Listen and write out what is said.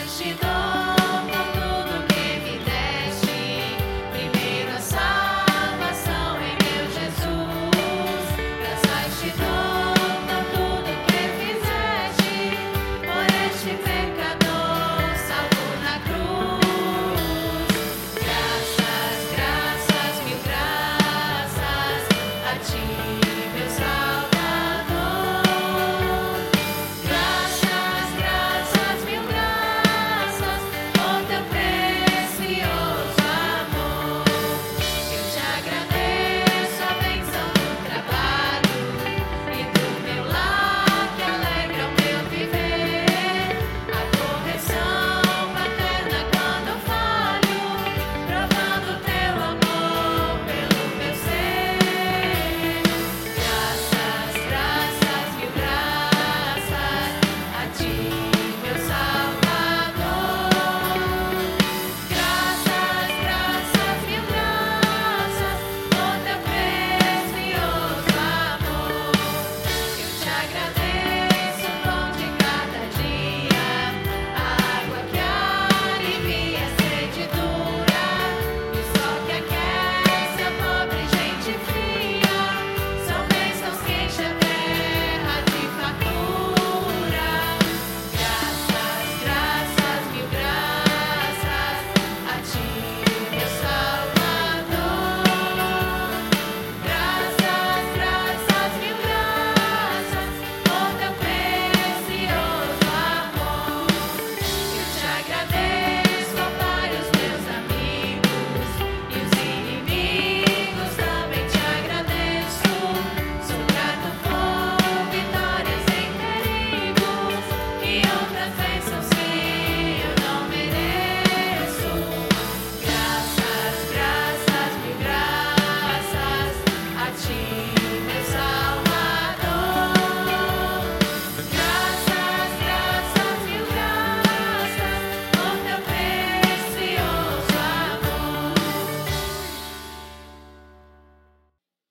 gratidão.